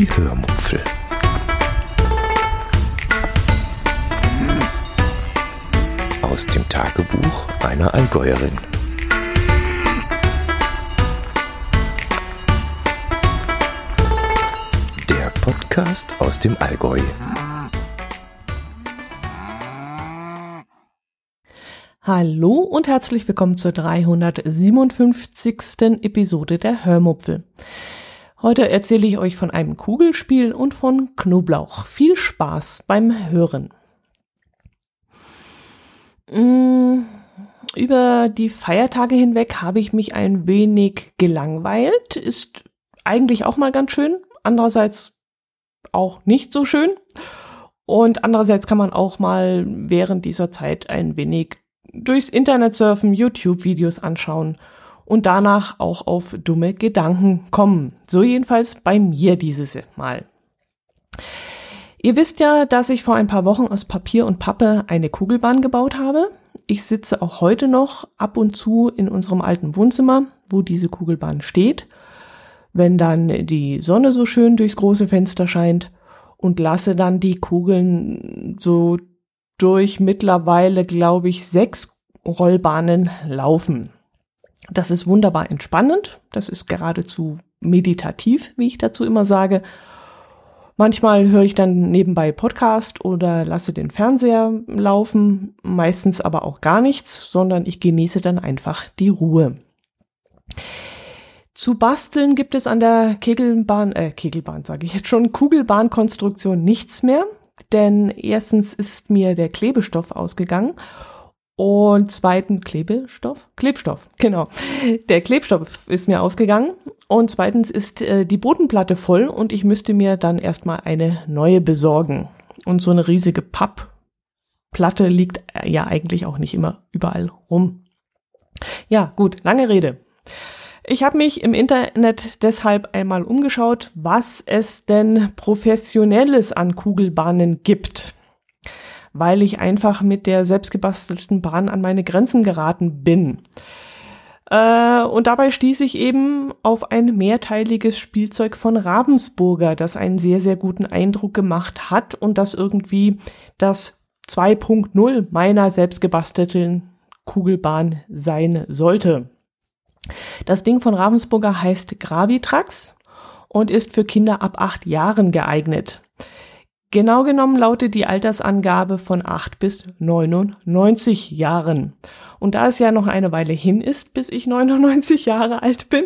Die Hörmupfel. Aus dem Tagebuch einer Allgäuerin. Der Podcast aus dem Allgäu. Hallo und herzlich willkommen zur 357. Episode der Hörmupfel. Heute erzähle ich euch von einem Kugelspiel und von Knoblauch. Viel Spaß beim Hören. Mm, über die Feiertage hinweg habe ich mich ein wenig gelangweilt. Ist eigentlich auch mal ganz schön. Andererseits auch nicht so schön. Und andererseits kann man auch mal während dieser Zeit ein wenig durchs Internet surfen, YouTube-Videos anschauen und danach auch auf dumme Gedanken kommen. So jedenfalls bei mir dieses Mal. Ihr wisst ja, dass ich vor ein paar Wochen aus Papier und Pappe eine Kugelbahn gebaut habe. Ich sitze auch heute noch ab und zu in unserem alten Wohnzimmer, wo diese Kugelbahn steht, wenn dann die Sonne so schön durchs große Fenster scheint und lasse dann die Kugeln so durch mittlerweile, glaube ich, sechs Rollbahnen laufen. Das ist wunderbar entspannend. Das ist geradezu meditativ, wie ich dazu immer sage. Manchmal höre ich dann nebenbei Podcast oder lasse den Fernseher laufen, meistens aber auch gar nichts, sondern ich genieße dann einfach die Ruhe. Zu basteln gibt es an der Kegelbahn, äh, Kegelbahn sage ich jetzt schon, Kugelbahnkonstruktion nichts mehr, denn erstens ist mir der Klebestoff ausgegangen und zweiten Klebestoff, Klebstoff, genau. Der Klebstoff ist mir ausgegangen und zweitens ist äh, die Bodenplatte voll und ich müsste mir dann erstmal eine neue besorgen. Und so eine riesige Pappplatte liegt äh, ja eigentlich auch nicht immer überall rum. Ja, gut, lange Rede. Ich habe mich im Internet deshalb einmal umgeschaut, was es denn professionelles an Kugelbahnen gibt weil ich einfach mit der selbstgebastelten Bahn an meine Grenzen geraten bin. Äh, und dabei stieß ich eben auf ein mehrteiliges Spielzeug von Ravensburger, das einen sehr, sehr guten Eindruck gemacht hat und das irgendwie das 2.0 meiner selbstgebastelten Kugelbahn sein sollte. Das Ding von Ravensburger heißt Gravitrax und ist für Kinder ab acht Jahren geeignet. Genau genommen lautet die Altersangabe von 8 bis 99 Jahren. Und da es ja noch eine Weile hin ist, bis ich 99 Jahre alt bin,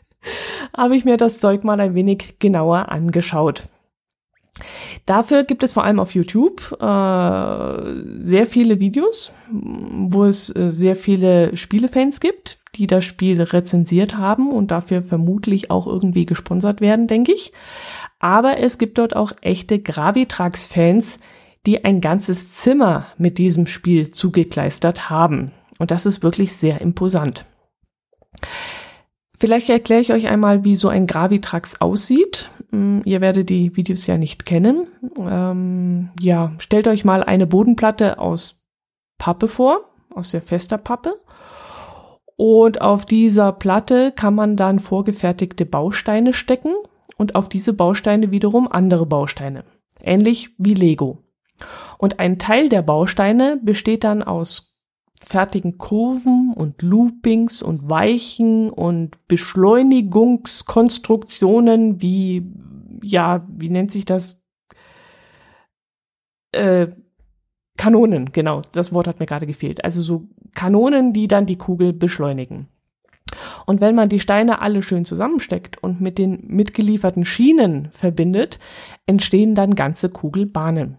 habe ich mir das Zeug mal ein wenig genauer angeschaut. Dafür gibt es vor allem auf YouTube äh, sehr viele Videos, wo es äh, sehr viele Spielefans gibt, die das Spiel rezensiert haben und dafür vermutlich auch irgendwie gesponsert werden, denke ich. Aber es gibt dort auch echte Gravitrax-Fans, die ein ganzes Zimmer mit diesem Spiel zugekleistert haben. Und das ist wirklich sehr imposant. Vielleicht erkläre ich euch einmal, wie so ein Gravitrax aussieht. Hm, ihr werdet die Videos ja nicht kennen. Ähm, ja, stellt euch mal eine Bodenplatte aus Pappe vor, aus sehr fester Pappe. Und auf dieser Platte kann man dann vorgefertigte Bausteine stecken und auf diese Bausteine wiederum andere Bausteine. Ähnlich wie Lego. Und ein Teil der Bausteine besteht dann aus fertigen Kurven und Loopings und Weichen und Beschleunigungskonstruktionen wie, ja, wie nennt sich das? Äh, Kanonen, genau, das Wort hat mir gerade gefehlt. Also so Kanonen, die dann die Kugel beschleunigen. Und wenn man die Steine alle schön zusammensteckt und mit den mitgelieferten Schienen verbindet, entstehen dann ganze Kugelbahnen.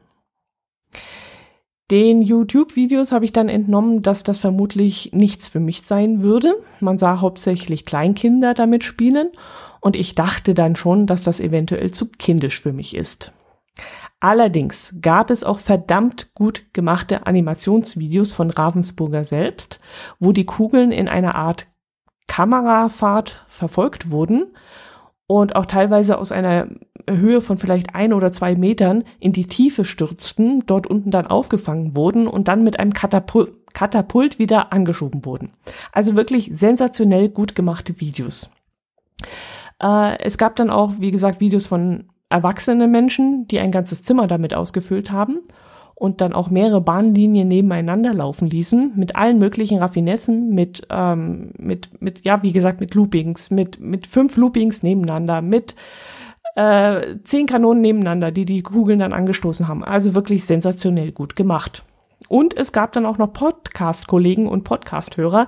Den YouTube-Videos habe ich dann entnommen, dass das vermutlich nichts für mich sein würde. Man sah hauptsächlich Kleinkinder damit spielen und ich dachte dann schon, dass das eventuell zu kindisch für mich ist. Allerdings gab es auch verdammt gut gemachte Animationsvideos von Ravensburger selbst, wo die Kugeln in einer Art Kamerafahrt verfolgt wurden und auch teilweise aus einer Höhe von vielleicht ein oder zwei Metern in die Tiefe stürzten, dort unten dann aufgefangen wurden und dann mit einem Katapult, Katapult wieder angeschoben wurden. Also wirklich sensationell gut gemachte Videos. Äh, es gab dann auch, wie gesagt, Videos von erwachsene Menschen, die ein ganzes Zimmer damit ausgefüllt haben und dann auch mehrere Bahnlinien nebeneinander laufen ließen, mit allen möglichen Raffinessen, mit, ähm, mit, mit, ja, wie gesagt, mit Loopings, mit, mit fünf Loopings nebeneinander, mit äh, zehn Kanonen nebeneinander, die die Kugeln dann angestoßen haben. Also wirklich sensationell gut gemacht. Und es gab dann auch noch Podcast-Kollegen und Podcast-Hörer,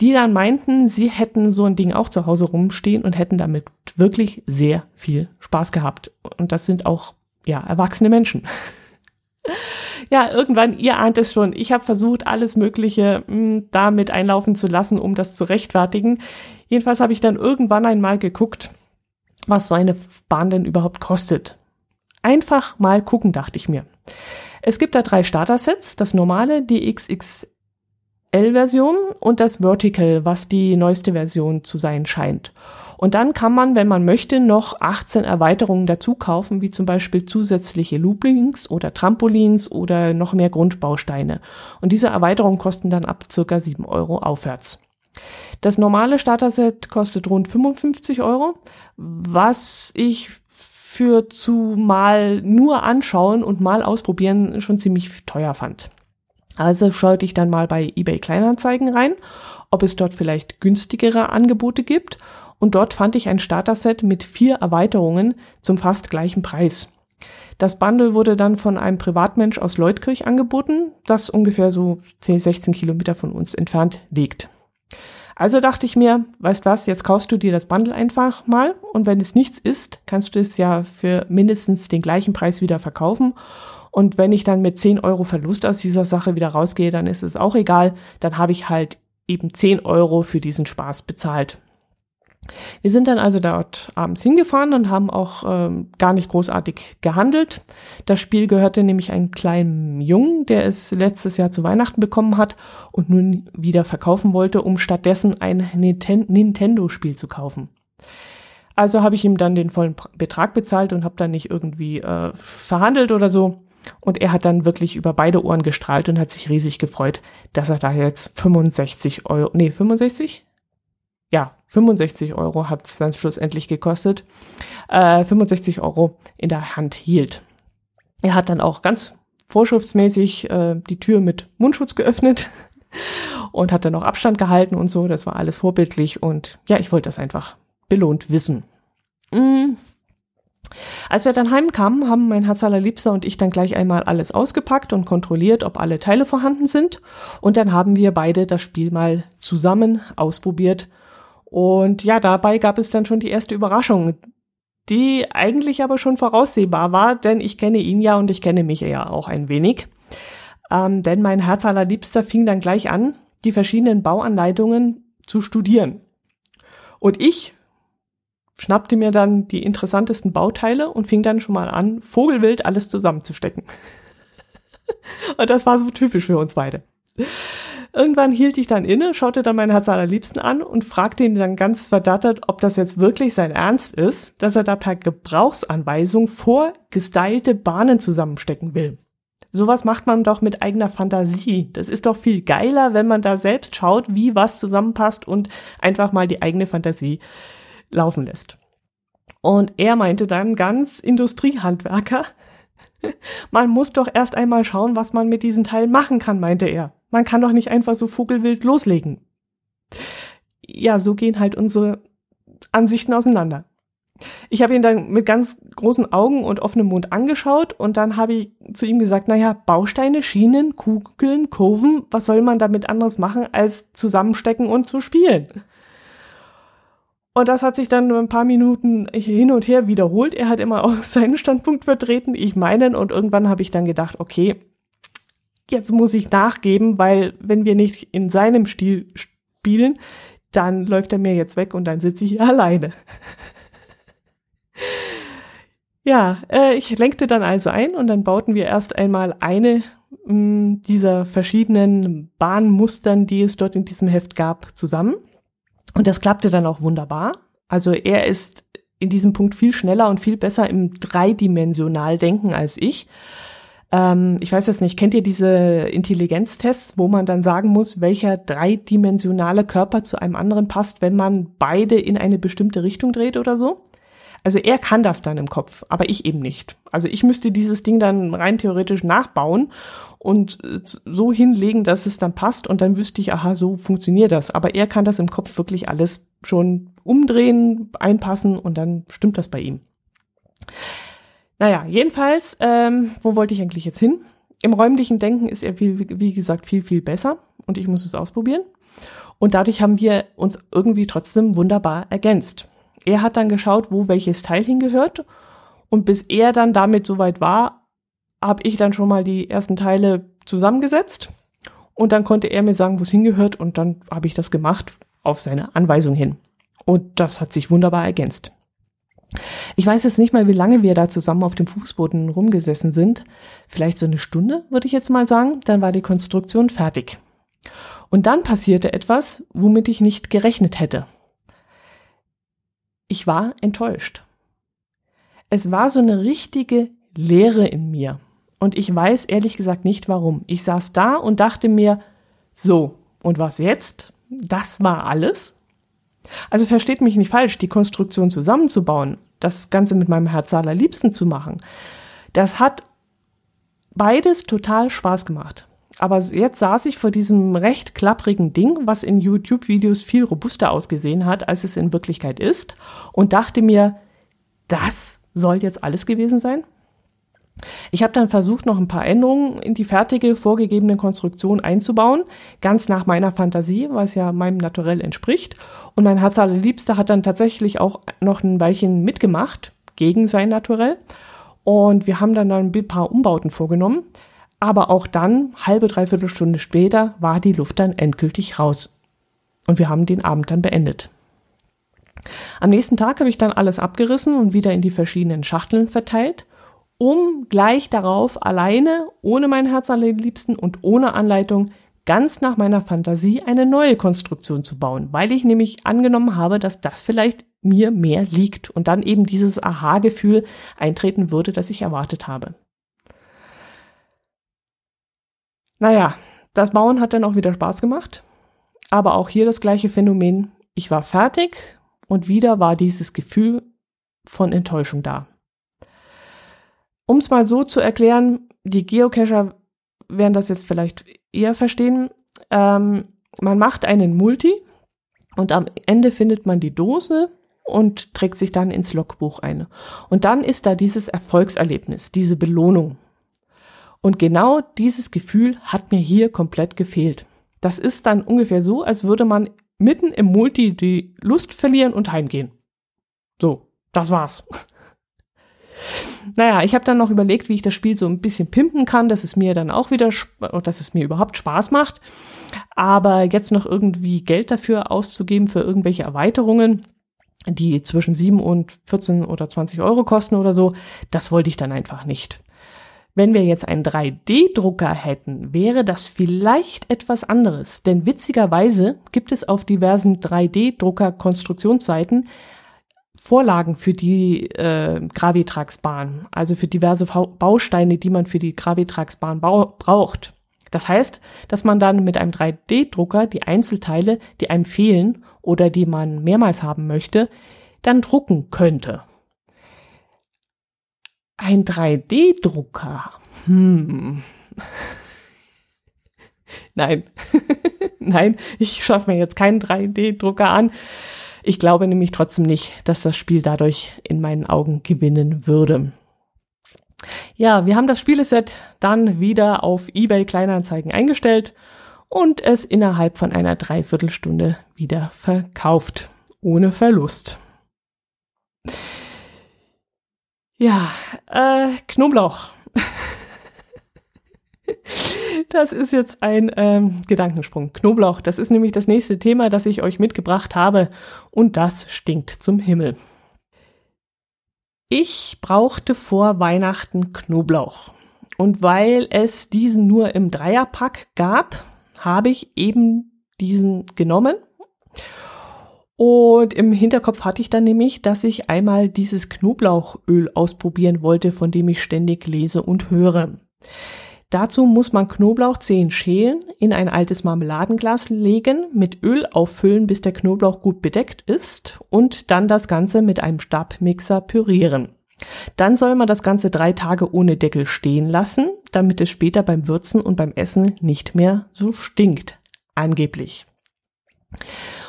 die dann meinten, sie hätten so ein Ding auch zu Hause rumstehen und hätten damit wirklich sehr viel Spaß gehabt. Und das sind auch, ja, erwachsene Menschen. ja, irgendwann, ihr ahnt es schon, ich habe versucht, alles Mögliche mh, hm, damit einlaufen zu lassen, um das zu rechtfertigen. Jedenfalls habe ich dann irgendwann einmal geguckt, was so eine Bahn denn überhaupt kostet. Einfach mal gucken, dachte ich mir. Es gibt da drei Starter-Sets, das normale, die XXL-Version und das Vertical, was die neueste Version zu sein scheint. Und dann kann man, wenn man möchte, noch 18 Erweiterungen dazu kaufen, wie zum Beispiel zusätzliche Loopings oder Trampolins oder noch mehr Grundbausteine. Und diese Erweiterungen kosten dann ab circa 7 Euro aufwärts. Das normale Starter-Set kostet rund 55 Euro, was ich für zu mal nur anschauen und mal ausprobieren schon ziemlich teuer fand. Also schaute ich dann mal bei eBay Kleinanzeigen rein, ob es dort vielleicht günstigere Angebote gibt. Und dort fand ich ein Starter-Set mit vier Erweiterungen zum fast gleichen Preis. Das Bundle wurde dann von einem Privatmensch aus Leutkirch angeboten, das ungefähr so 10, 16 Kilometer von uns entfernt liegt. Also dachte ich mir, weißt was, jetzt kaufst du dir das Bundle einfach mal und wenn es nichts ist, kannst du es ja für mindestens den gleichen Preis wieder verkaufen. Und wenn ich dann mit 10 Euro Verlust aus dieser Sache wieder rausgehe, dann ist es auch egal. Dann habe ich halt eben 10 Euro für diesen Spaß bezahlt. Wir sind dann also dort abends hingefahren und haben auch ähm, gar nicht großartig gehandelt. Das Spiel gehörte nämlich einem kleinen Jungen, der es letztes Jahr zu Weihnachten bekommen hat und nun wieder verkaufen wollte, um stattdessen ein Nintendo-Spiel zu kaufen. Also habe ich ihm dann den vollen Betrag bezahlt und habe dann nicht irgendwie äh, verhandelt oder so. Und er hat dann wirklich über beide Ohren gestrahlt und hat sich riesig gefreut, dass er da jetzt 65 Euro, nee, 65? Ja, 65 Euro hat es dann schlussendlich gekostet, äh, 65 Euro in der Hand hielt. Er hat dann auch ganz vorschriftsmäßig äh, die Tür mit Mundschutz geöffnet und hat dann noch Abstand gehalten und so. Das war alles vorbildlich und ja, ich wollte das einfach belohnt wissen. Mm. Als wir dann heimkamen, haben mein Herz allerliebster und ich dann gleich einmal alles ausgepackt und kontrolliert, ob alle Teile vorhanden sind. Und dann haben wir beide das Spiel mal zusammen ausprobiert und ja, dabei gab es dann schon die erste Überraschung, die eigentlich aber schon voraussehbar war, denn ich kenne ihn ja und ich kenne mich ja auch ein wenig. Ähm, denn mein Herz allerliebster fing dann gleich an, die verschiedenen Bauanleitungen zu studieren. Und ich schnappte mir dann die interessantesten Bauteile und fing dann schon mal an, vogelwild alles zusammenzustecken. und das war so typisch für uns beide. Irgendwann hielt ich dann inne, schaute dann meinen Herz allerliebsten an und fragte ihn dann ganz verdattert, ob das jetzt wirklich sein Ernst ist, dass er da per Gebrauchsanweisung vorgestylte Bahnen zusammenstecken will. Sowas macht man doch mit eigener Fantasie. Das ist doch viel geiler, wenn man da selbst schaut, wie was zusammenpasst und einfach mal die eigene Fantasie laufen lässt. Und er meinte dann ganz Industriehandwerker, man muss doch erst einmal schauen, was man mit diesen Teilen machen kann, meinte er. Man kann doch nicht einfach so vogelwild loslegen. Ja, so gehen halt unsere Ansichten auseinander. Ich habe ihn dann mit ganz großen Augen und offenem Mund angeschaut und dann habe ich zu ihm gesagt, naja, Bausteine, Schienen, Kugeln, Kurven, was soll man damit anderes machen, als zusammenstecken und zu spielen? Und das hat sich dann ein paar Minuten hin und her wiederholt. Er hat immer auch seinen Standpunkt vertreten, ich meinen. Und irgendwann habe ich dann gedacht, okay, jetzt muss ich nachgeben, weil wenn wir nicht in seinem Stil spielen, dann läuft er mir jetzt weg und dann sitze ich hier alleine. ja, äh, ich lenkte dann also ein und dann bauten wir erst einmal eine mh, mm, dieser verschiedenen Bahnmustern, die es dort in diesem Heft gab, zusammen. Und das klappte dann auch wunderbar. Also er ist in diesem Punkt viel schneller und viel besser im dreidimensional Denken als ich. Ähm, ich weiß jetzt nicht, kennt ihr diese Intelligenztests, wo man dann sagen muss, welcher dreidimensionale Körper zu einem anderen passt, wenn man beide in eine bestimmte Richtung dreht oder so? Also er kann das dann im Kopf, aber ich eben nicht. Also ich müsste dieses Ding dann rein theoretisch nachbauen und äh, so hinlegen, dass es dann passt und dann wüsste ich, aha, so funktioniert das. Aber er kann das im Kopf wirklich alles schon umdrehen, einpassen und dann stimmt das bei ihm. Naja, jedenfalls, ähm, wo wollte ich eigentlich jetzt hin? Im räumlichen Denken ist er, viel, wie gesagt, viel, viel besser und ich muss es ausprobieren. Und dadurch haben wir uns irgendwie trotzdem wunderbar ergänzt. Er hat dann geschaut, wo welches Teil hingehört und bis er dann damit soweit war, habe ich dann schon mal die ersten Teile zusammengesetzt und dann konnte er mir sagen, wo es hingehört und dann habe ich das gemacht auf seine Anweisung hin. Und das hat sich wunderbar ergänzt. Ich weiß jetzt nicht mal, wie lange wir da zusammen auf dem Fußboden rumgesessen sind. Vielleicht so eine Stunde, würde ich jetzt mal sagen. Dann war die Konstruktion fertig. Und dann passierte etwas, womit ich nicht gerechnet hätte. Ich war enttäuscht. Es war so eine richtige Leere in mir. Und ich weiß ehrlich gesagt nicht warum. Ich saß da und dachte mir, so, und was jetzt? Das war alles? Also versteht mich nicht falsch, die Konstruktion zusammenzubauen, das Ganze mit meinem Herz allerliebsten zu machen, das hat beides total Spaß gemacht. Aber jetzt saß ich vor diesem recht klapprigen Ding, was in YouTube-Videos viel robuster ausgesehen hat, als es in Wirklichkeit ist, und dachte mir, das soll jetzt alles gewesen sein? Ich habe dann versucht, noch ein paar Änderungen in die fertige vorgegebene Konstruktion einzubauen, ganz nach meiner Fantasie, was ja meinem Naturell entspricht. Und mein Herz allerliebster hat dann tatsächlich auch noch ein Weilchen mitgemacht gegen sein Naturell. Und wir haben dann ein paar Umbauten vorgenommen. Aber auch dann, halbe, dreiviertel Stunde später, war die Luft dann endgültig raus. Und wir haben den Abend dann beendet. Am nächsten Tag habe ich dann alles abgerissen und wieder in die verschiedenen Schachteln verteilt um gleich darauf alleine, ohne mein Herz allerliebsten und ohne Anleitung, ganz nach meiner Fantasie eine neue Konstruktion zu bauen, weil ich nämlich angenommen habe, dass das vielleicht mir mehr liegt und dann eben dieses Aha-Gefühl eintreten würde, das ich erwartet habe. Naja, das Bauen hat dann auch wieder Spaß gemacht, aber auch hier das gleiche Phänomen. Ich war fertig und wieder war dieses Gefühl von Enttäuschung da. Um es mal so zu erklären, die Geocacher werden das jetzt vielleicht eher verstehen. Ähm, man macht einen Multi und am Ende findet man die Dose und trägt sich dann ins Logbuch ein. Und dann ist da dieses Erfolgserlebnis, diese Belohnung. Und genau dieses Gefühl hat mir hier komplett gefehlt. Das ist dann ungefähr so, als würde man mitten im Multi die Lust verlieren und heimgehen. So, das war's. Naja, ich habe dann noch überlegt, wie ich das Spiel so ein bisschen pimpen kann, dass es mir dann auch wieder, dass es mir überhaupt Spaß macht. Aber jetzt noch irgendwie Geld dafür auszugeben für irgendwelche Erweiterungen, die zwischen 7 und 14 oder 20 Euro kosten oder so, das wollte ich dann einfach nicht. Wenn wir jetzt einen 3D-Drucker hätten, wäre das vielleicht etwas anderes. Denn witzigerweise gibt es auf diversen 3D-Drucker-Konstruktionsseiten Vorlagen für die äh, Gravitraxbahn, also für diverse Bausteine, die man für die Gravitraxbahn braucht. Das heißt, dass man dann mit einem 3D-Drucker die Einzelteile, die einem fehlen oder die man mehrmals haben möchte, dann drucken könnte. Ein 3D-Drucker. Hm. Nein. Nein, ich schaffe mir jetzt keinen 3D-Drucker an. Ich glaube nämlich trotzdem nicht, dass das Spiel dadurch in meinen Augen gewinnen würde. Ja, wir haben das Spieleset dann wieder auf eBay Kleinanzeigen eingestellt und es innerhalb von einer Dreiviertelstunde wieder verkauft. Ohne Verlust. Ja, äh, Knoblauch. Das ist jetzt ein ähm, Gedankensprung. Knoblauch, das ist nämlich das nächste Thema, das ich euch mitgebracht habe. Und das stinkt zum Himmel. Ich brauchte vor Weihnachten Knoblauch. Und weil es diesen nur im Dreierpack gab, habe ich eben diesen genommen. Und im Hinterkopf hatte ich dann nämlich, dass ich einmal dieses Knoblauchöl ausprobieren wollte, von dem ich ständig lese und höre. Dazu muss man Knoblauchzehen schälen, in ein altes Marmeladenglas legen, mit Öl auffüllen, bis der Knoblauch gut bedeckt ist und dann das Ganze mit einem Stabmixer pürieren. Dann soll man das Ganze drei Tage ohne Deckel stehen lassen, damit es später beim Würzen und beim Essen nicht mehr so stinkt. Angeblich.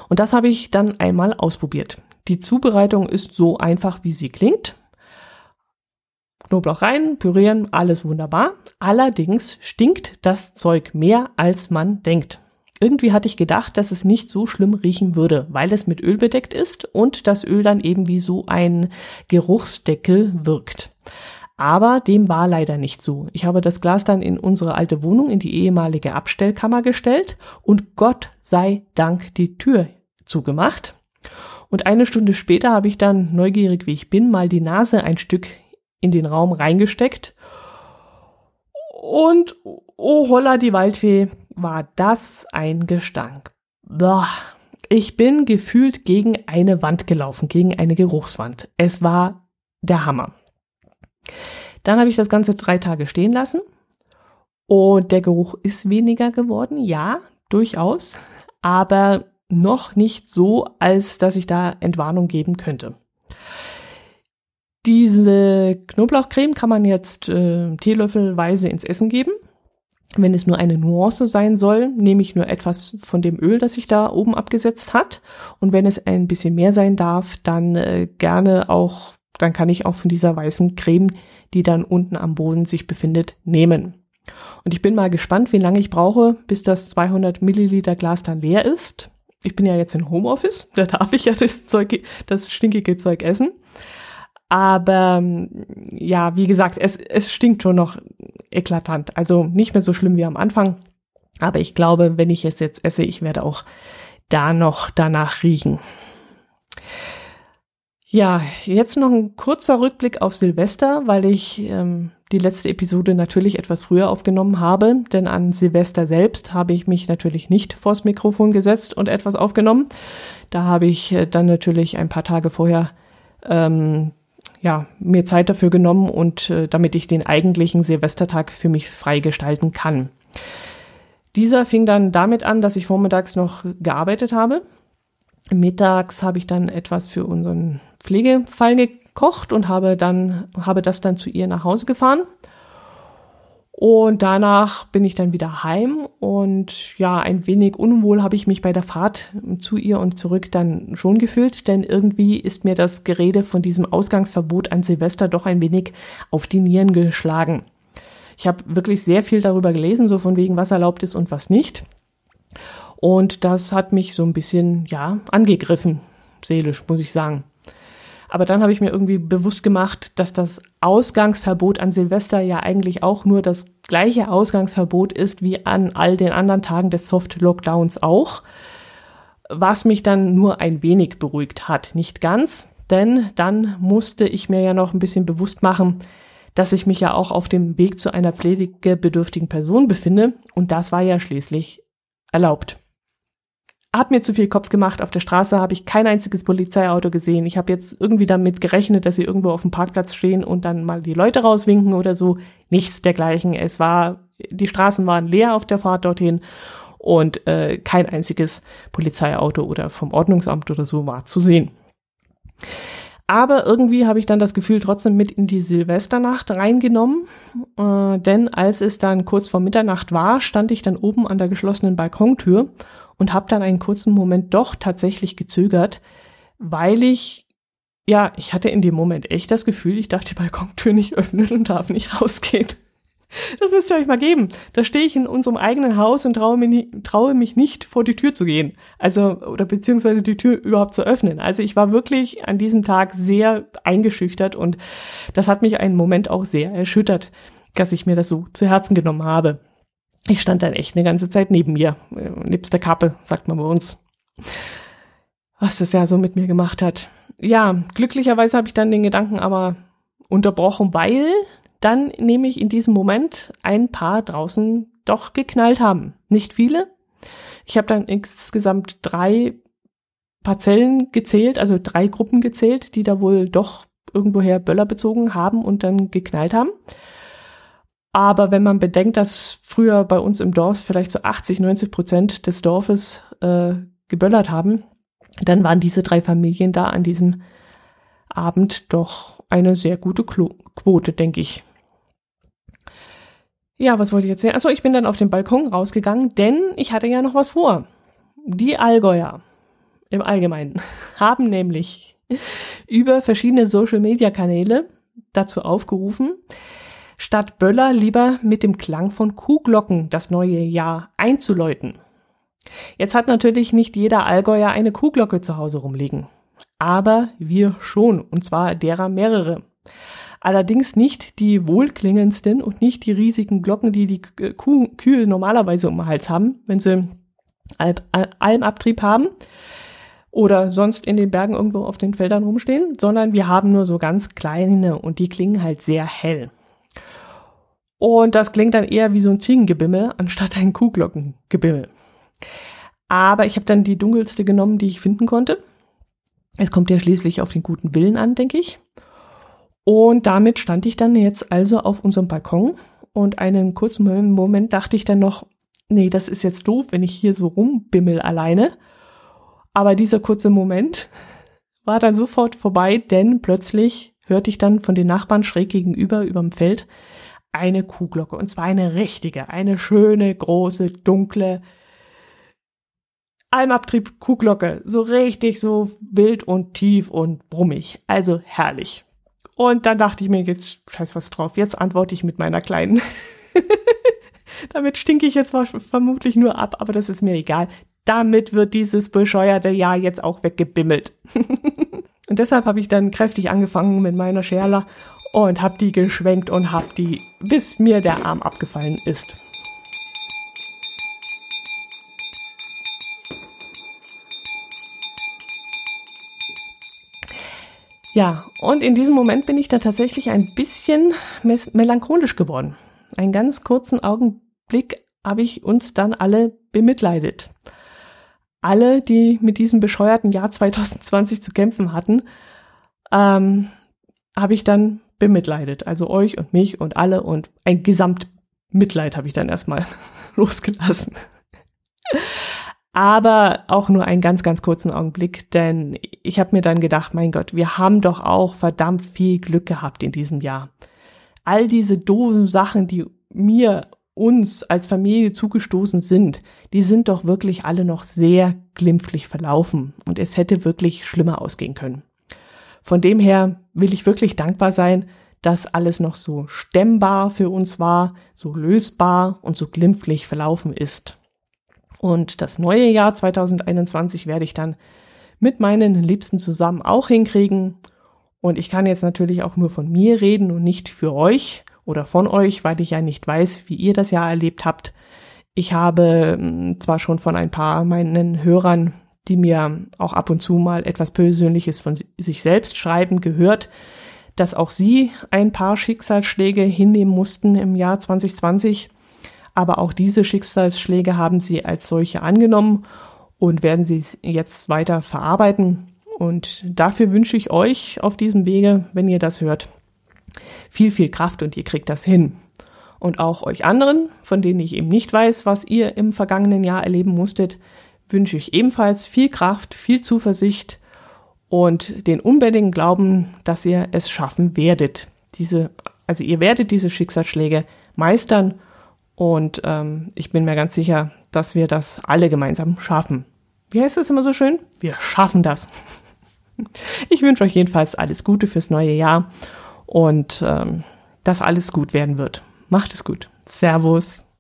Und das habe ich dann einmal ausprobiert. Die Zubereitung ist so einfach, wie sie klingt. Knoblauch rein, pürieren, alles wunderbar. Allerdings stinkt das Zeug mehr, als man denkt. Irgendwie hatte ich gedacht, dass es nicht so schlimm riechen würde, weil es mit Öl bedeckt ist und das Öl dann eben wie so ein Geruchsdeckel wirkt. Aber dem war leider nicht so. Ich habe das Glas dann in unsere alte Wohnung, in die ehemalige Abstellkammer gestellt und Gott sei Dank die Tür zugemacht. Und eine Stunde später habe ich dann, neugierig wie ich bin, mal die Nase ein Stück in den Raum reingesteckt. Und oh holla die Waldfee, war das ein Gestank. Boah. Ich bin gefühlt gegen eine Wand gelaufen, gegen eine Geruchswand. Es war der Hammer. Dann habe ich das Ganze drei Tage stehen lassen und der Geruch ist weniger geworden, ja, durchaus, aber noch nicht so, als dass ich da Entwarnung geben könnte. Diese Knoblauchcreme kann man jetzt äh, teelöffelweise ins Essen geben. Wenn es nur eine Nuance sein soll, nehme ich nur etwas von dem Öl, das sich da oben abgesetzt hat. Und wenn es ein bisschen mehr sein darf, dann äh, gerne auch, dann kann ich auch von dieser weißen Creme, die dann unten am Boden sich befindet, nehmen. Und ich bin mal gespannt, wie lange ich brauche, bis das 200 Milliliter Glas dann leer ist. Ich bin ja jetzt in Homeoffice, da darf ich ja das Zeug, das stinkige Zeug essen. Aber ja, wie gesagt, es, es stinkt schon noch eklatant. Also nicht mehr so schlimm wie am Anfang. Aber ich glaube, wenn ich es jetzt esse, ich werde auch da noch danach riechen. Ja, jetzt noch ein kurzer Rückblick auf Silvester, weil ich ähm, die letzte Episode natürlich etwas früher aufgenommen habe, denn an Silvester selbst habe ich mich natürlich nicht vors Mikrofon gesetzt und etwas aufgenommen. Da habe ich äh, dann natürlich ein paar Tage vorher ähm, ja, mir Zeit dafür genommen und äh, damit ich den eigentlichen Silvestertag für mich frei gestalten kann. Dieser fing dann damit an, dass ich vormittags noch gearbeitet habe. Mittags habe ich dann etwas für unseren Pflegefall gekocht und habe dann habe das dann zu ihr nach Hause gefahren und danach bin ich dann wieder heim und ja, ein wenig unwohl habe ich mich bei der Fahrt zu ihr und zurück dann schon gefühlt, denn irgendwie ist mir das Gerede von diesem Ausgangsverbot an Silvester doch ein wenig auf die Nieren geschlagen. Ich habe wirklich sehr viel darüber gelesen, so von wegen, was erlaubt ist und was nicht. Und das hat mich so ein bisschen, ja, angegriffen, seelisch, muss ich sagen. Aber dann habe ich mir irgendwie bewusst gemacht, dass das Ausgangsverbot an Silvester ja eigentlich auch nur das gleiche Ausgangsverbot ist wie an all den anderen Tagen des Soft-Lockdowns auch. Was mich dann nur ein wenig beruhigt hat. Nicht ganz, denn dann musste ich mir ja noch ein bisschen bewusst machen, dass ich mich ja auch auf dem Weg zu einer pflegebedürftigen Person befinde und das war ja schließlich erlaubt. Hab mir zu viel Kopf gemacht. Auf der Straße habe ich kein einziges Polizeiauto gesehen. Ich habe jetzt irgendwie damit gerechnet, dass sie irgendwo auf dem Parkplatz stehen und dann mal die Leute rauswinken oder so. Nichts dergleichen. Es war, die Straßen waren leer auf der Fahrt dorthin und äh, kein einziges Polizeiauto oder vom Ordnungsamt oder so war zu sehen. Aber irgendwie habe ich dann das Gefühl trotzdem mit in die Silvesternacht reingenommen, äh, denn als es dann kurz vor Mitternacht war, stand ich dann oben an der geschlossenen Balkontür und habe dann einen kurzen Moment doch tatsächlich gezögert, weil ich ja, ich hatte in dem Moment echt das Gefühl, ich darf die Balkontür nicht öffnen und darf nicht rausgehen. Das müsst ihr euch mal geben. Da stehe ich in unserem eigenen Haus und traue, mir traue mich nicht vor die Tür zu gehen. Also, oder beziehungsweise die Tür überhaupt zu öffnen. Also ich war wirklich an diesem Tag sehr eingeschüchtert und das hat mich einen Moment auch sehr erschüttert, dass ich mir das so zu Herzen genommen habe. Ich stand dann echt eine ganze Zeit neben mir, nebst der Kappe, sagt man bei uns. Was das ja so mit mir gemacht hat. Ja, glücklicherweise habe ich dann den Gedanken aber unterbrochen, weil dann nehme ich in diesem Moment ein paar draußen doch geknallt haben. Nicht viele. Ich habe dann insgesamt drei Parzellen gezählt, also drei Gruppen gezählt, die da wohl doch irgendwoher Böller bezogen haben und dann geknallt haben. Aber wenn man bedenkt, dass früher bei uns im Dorf vielleicht so 80, 90 Prozent des Dorfes äh, geböllert haben, dann waren diese drei Familien da an diesem Abend doch eine sehr gute Quote, denke ich. Ja, was wollte ich erzählen? Achso, ich bin dann auf den Balkon rausgegangen, denn ich hatte ja noch was vor. Die Allgäuer im Allgemeinen haben nämlich über verschiedene Social-Media-Kanäle dazu aufgerufen, statt Böller lieber mit dem Klang von Kuhglocken das neue Jahr einzuläuten. Jetzt hat natürlich nicht jeder Allgäuer eine Kuhglocke zu Hause rumliegen. Aber wir schon, und zwar derer mehrere. Allerdings nicht die wohlklingendsten und nicht die riesigen Glocken, die die Kuh Kühe normalerweise um den Hals haben, wenn sie Alp Almabtrieb haben oder sonst in den Bergen irgendwo auf den Feldern rumstehen, sondern wir haben nur so ganz kleine und die klingen halt sehr hell. Und das klingt dann eher wie so ein Ziegengebimmel anstatt ein Kuhglockengebimmel. Aber ich habe dann die dunkelste genommen, die ich finden konnte. Es kommt ja schließlich auf den guten Willen an, denke ich. Und damit stand ich dann jetzt also auf unserem Balkon und einen kurzen Moment dachte ich dann noch, nee, das ist jetzt doof, wenn ich hier so rumbimmel alleine. Aber dieser kurze Moment war dann sofort vorbei, denn plötzlich hörte ich dann von den Nachbarn schräg gegenüber überm Feld eine Kuhglocke. Und zwar eine richtige, eine schöne, große, dunkle Almabtrieb Kuhglocke. So richtig so wild und tief und brummig. Also herrlich. Und dann dachte ich mir, jetzt scheiß was drauf. Jetzt antworte ich mit meiner kleinen. Damit stinke ich jetzt vermutlich nur ab, aber das ist mir egal damit wird dieses bescheuerte Jahr jetzt auch weggebimmelt. und deshalb habe ich dann kräftig angefangen mit meiner Scherler und habe die geschwenkt und habe die, bis mir der Arm abgefallen ist. Ja, und in diesem Moment bin ich dann tatsächlich ein bisschen melancholisch geworden. Einen ganz kurzen Augenblick habe ich uns dann alle bemitleidet alle, die mit diesem bescheuerten Jahr 2020 zu kämpfen hatten, ähm, habe ich dann bemitleidet. Also euch und mich und alle und ein Gesamtmitleid habe ich dann erstmal losgelassen. Aber auch nur einen ganz, ganz kurzen Augenblick, denn ich habe mir dann gedacht, mein Gott, wir haben doch auch verdammt viel Glück gehabt in diesem Jahr. All diese doofen Sachen, die mir uns als Familie zugestoßen sind, die sind doch wirklich alle noch sehr glimpflich verlaufen und es hätte wirklich schlimmer ausgehen können. Von dem her will ich wirklich dankbar sein, dass alles noch so stemmbar für uns war, so lösbar und so glimpflich verlaufen ist. Und das neue Jahr 2021 werde ich dann mit meinen Liebsten zusammen auch hinkriegen. Und ich kann jetzt natürlich auch nur von mir reden und nicht für euch oder von euch, weil ich ja nicht weiß, wie ihr das Jahr erlebt habt. Ich habe hm, zwar schon von ein paar meinen Hörern, die mir auch ab und zu mal etwas Persönliches von sich selbst schreiben, gehört, dass auch sie ein paar Schicksalsschläge hinnehmen mussten im Jahr 2020. Aber auch diese Schicksalsschläge haben sie als solche angenommen und werden sie jetzt weiter verarbeiten. Und dafür wünsche ich euch auf diesem Wege, wenn ihr das hört, viel, viel Kraft und ihr kriegt das hin. Und auch euch anderen, von denen ich eben nicht weiß, was ihr im vergangenen Jahr erleben musstet, wünsche ich ebenfalls viel Kraft, viel Zuversicht und den unbedingten Glauben, dass ihr es schaffen werdet. Diese, also ihr werdet diese Schicksalsschläge meistern und ähm, ich bin mir ganz sicher, dass wir das alle gemeinsam schaffen. Wie heißt das immer so schön? Wir schaffen das. Ich wünsche euch jedenfalls alles Gute fürs neue Jahr und ähm, dass alles gut werden wird. Macht es gut. Servus.